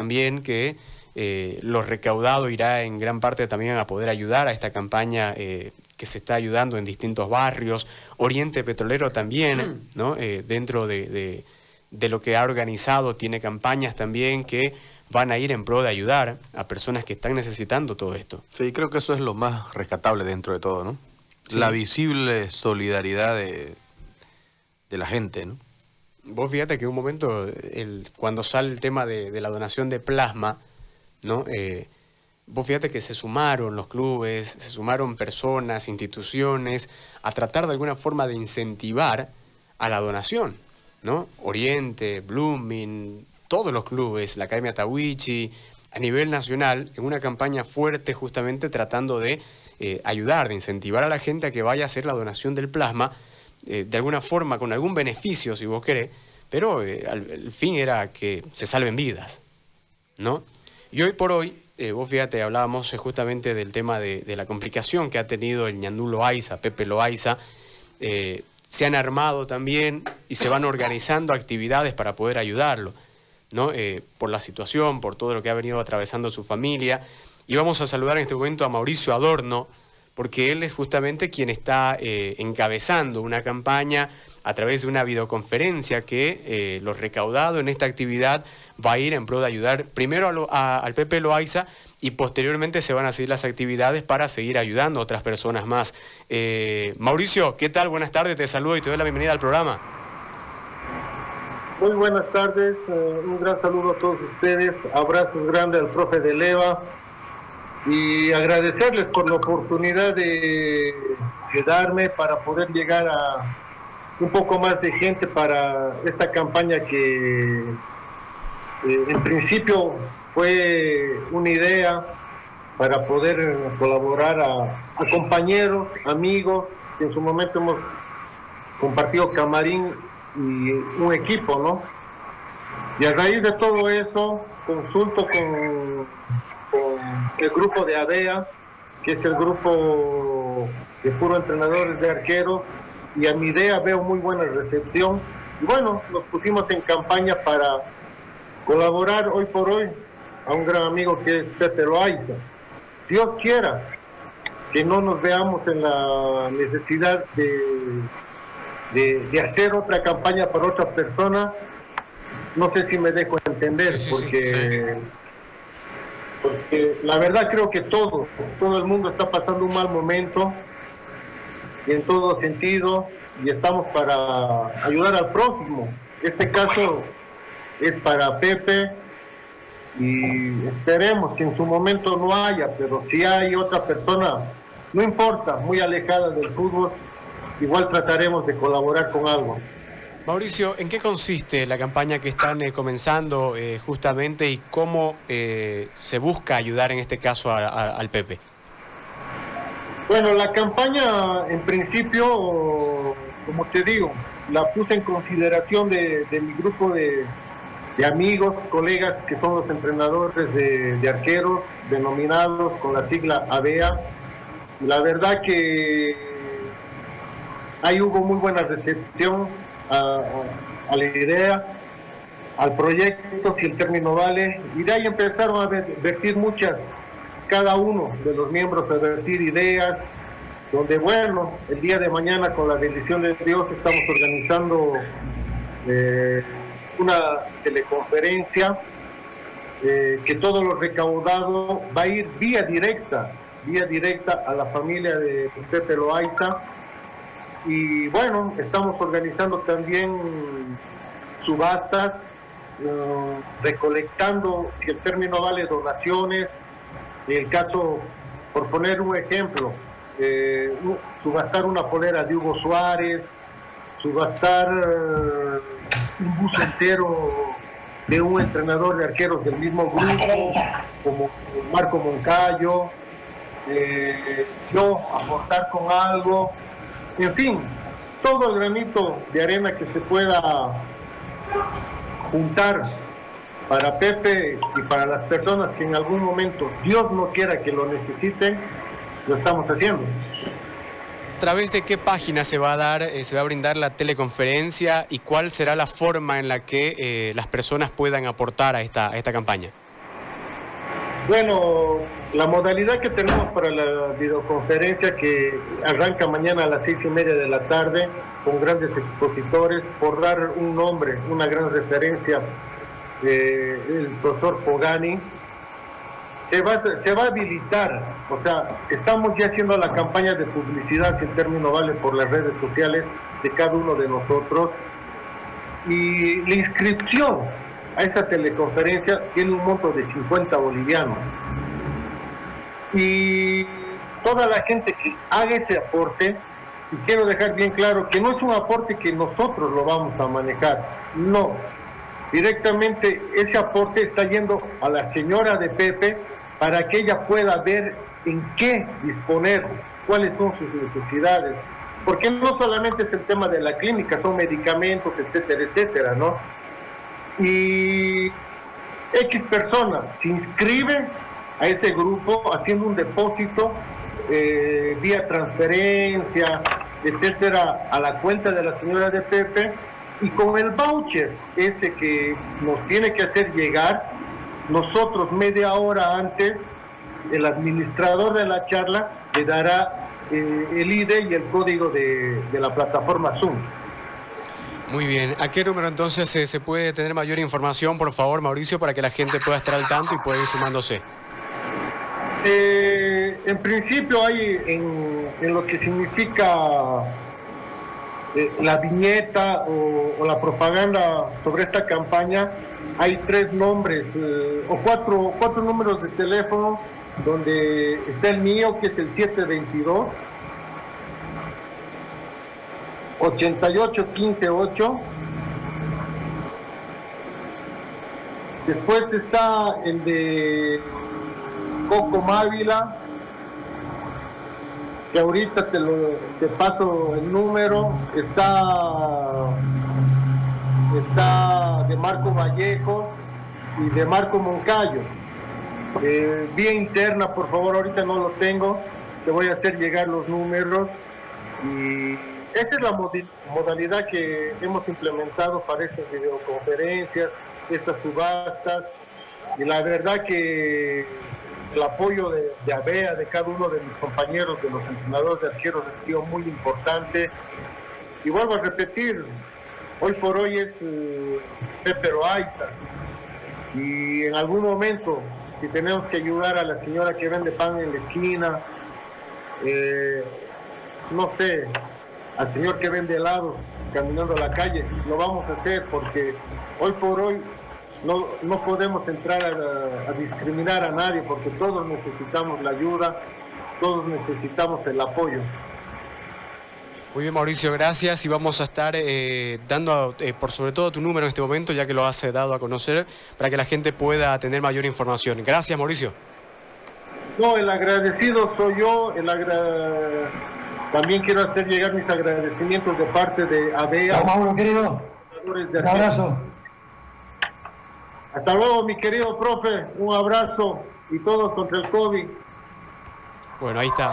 también que lo recaudado irá en gran parte también a poder ayudar a esta campaña que se está ayudando en distintos barrios, Oriente Petrolero también, ¿no? dentro de, de lo que ha organizado, tiene campañas también que van a ir en pro de ayudar a personas que están necesitando todo esto. Sí, creo que eso es lo más rescatable dentro de todo, ¿no? La visible solidaridad de, de, la gente, ¿no? Vos fíjate que un momento, el, cuando sale el tema de, la donación de plasma, ¿no? Eh, vos fíjate que se sumaron los clubes, se sumaron personas, instituciones, a tratar de alguna forma de incentivar a la donación, ¿no? Oriente, Blooming, todos los clubes, la Academia Tawichi, a nivel nacional, en una campaña fuerte justamente tratando de eh, ayudar, de incentivar a la gente a que vaya a hacer la donación del plasma, eh, de alguna forma, con algún beneficio, si vos querés, pero eh, el fin era que se salven vidas, ¿no? Y hoy por hoy, vos fíjate, hablábamos justamente del tema de, la complicación que ha tenido el ñandú Loaiza, Pepe Loaiza, se han armado también y se van organizando actividades para poder ayudarlo. ¿no? Eh, por la situación, por todo lo que ha venido atravesando su familia. Y vamos a saludar en este momento a Mauricio Adorno, porque él es justamente quien está eh, encabezando una campaña a través de una videoconferencia que eh, lo recaudado en esta actividad va a ir en pro de ayudar primero al Pepe Loaiza y posteriormente se van a seguir las actividades para seguir ayudando a otras personas más. Mauricio, ¿qué tal? Buenas tardes, te saludo y te doy la bienvenida al programa. Muy buenas tardes, eh, un gran saludo a todos ustedes, abrazos grandes al profe de Leva y agradecerles por la oportunidad de, darme para poder llegar a un poco más de gente para esta campaña que eh, en principio fue una idea para poder colaborar a, a compañeros, amigos, que en su momento hemos compartido camarín y un equipo, ¿no? Y a raíz de todo eso, consulto con, el grupo de ADEA, que es el grupo de puro entrenadores de arqueros, y a mi idea veo muy buena recepción. Y bueno, nos pusimos en campaña para colaborar hoy por hoy a un gran amigo que es Pepe Loaiza. Dios quiera que no nos veamos en la necesidad de de, hacer otra campaña para otra persona, no sé si me dejo entender, porque, porque la verdad creo que todo, todo el mundo está pasando un mal momento, y en todo sentido, y estamos para ayudar al próximo. Este caso es para Pepe y esperemos que en su momento no haya, pero si hay otra persona, no importa, muy alejada del fútbol, igual trataremos de colaborar con algo. Mauricio, ¿en qué consiste la campaña que están eh, comenzando eh, justamente y cómo eh, se busca ayudar en este caso al Pepe? Bueno, la campaña en principio, como te digo, la puse en consideración de, mi grupo de, amigos, colegas que son los entrenadores de, de arqueros, denominados con la sigla ABEA. La verdad que ahí hubo muy buena recepción a, la idea, al proyecto, si el término vale, y de ahí empezaron a vertir muchas, cada uno de los miembros a vertir ideas, donde bueno, el día de mañana con la bendición de Dios estamos organizando eh, una teleconferencia eh, que todo lo recaudado va a ir vía directa, vía directa a la familia de Pepe Loaiza, y bueno, estamos organizando también subastas, eh, recolectando, si el término vale, donaciones. En el caso, por poner un ejemplo, eh, subastar una polera de Hugo Suárez, subastar eh, un bus entero de un entrenador de arqueros del mismo grupo, como Marco Moncayo, yo aportar con algo, en fin, todo el granito de arena que se pueda juntar para Pepe y para las personas que en algún momento Dios no quiera que lo necesiten, lo estamos haciendo. ¿A través de qué página se va a dar, eh, se va a brindar la teleconferencia y cuál será la forma en la que eh, las personas puedan aportar a esta, a esta campaña? Bueno, la modalidad que tenemos para la videoconferencia que arranca mañana a las seis y media de la tarde con grandes expositores, por dar un nombre, una gran referencia, eh, el profesor Pogani, se va, se va a habilitar, o sea, estamos ya haciendo la campaña de publicidad, que en términos vale por las redes sociales de cada uno de nosotros, y la inscripción a esa teleconferencia tiene un monto de 50 bolivianos. Y toda la gente que haga ese aporte, y quiero dejar bien claro que no es un aporte que nosotros lo vamos a manejar, no. Directamente ese aporte está yendo a la señora de Pepe para que ella pueda ver en qué disponer, cuáles son sus necesidades. Porque no solamente es el tema de la clínica, son medicamentos, etcétera, etcétera, ¿no? Y X persona se inscribe a ese grupo haciendo un depósito eh, vía transferencia, etcétera, a la cuenta de la señora de Pepe y con el voucher ese que nos tiene que hacer llegar, nosotros media hora antes, el administrador de la charla le dará eh, el ID y el código de, de la plataforma Zoom. Muy bien. ¿A qué número entonces se puede tener mayor información, por favor, Mauricio, para que la gente pueda estar al tanto y pueda ir sumándose? Eh, en principio hay en, lo que significa eh, la viñeta o, la propaganda sobre esta campaña, hay tres nombres eh, o cuatro, cuatro números de teléfono donde está el mío, que es el 722. 88 15 8. Después está el de Coco Mávila, que ahorita te paso el número. Está, está de Marco Vallejo y de Marco Moncayo. Eh, vía interna, por favor, ahorita no lo tengo. Te voy a hacer llegar los números y esa es la modalidad que hemos implementado para estas videoconferencias, estas subastas, y la verdad que el apoyo de, ABEA, de cada uno de mis compañeros, de los entrenadores de arqueros, ha sido muy importante. Y vuelvo a repetir, hoy por hoy es eh, Pepe Roaita, y en algún momento, si tenemos que ayudar a la señora que vende pan en la esquina, eh, no sé, al señor que vende helados caminando a la calle. Lo vamos a hacer porque hoy por hoy no, no podemos entrar a, discriminar a nadie porque todos necesitamos la ayuda, todos necesitamos el apoyo. Muy bien, Mauricio, gracias. Y vamos a estar eh, dando eh, por sobre todo tu número en este momento, ya que lo has eh, dado a conocer, para que la gente pueda tener mayor información. Gracias, Mauricio. No, el agradecido soy yo, el agradecido también quiero hacer llegar mis agradecimientos de parte de ABEA. Mauro, querido. Un abrazo. Hasta luego, mi querido profe. Un abrazo y todos contra el COVID. Bueno, ahí está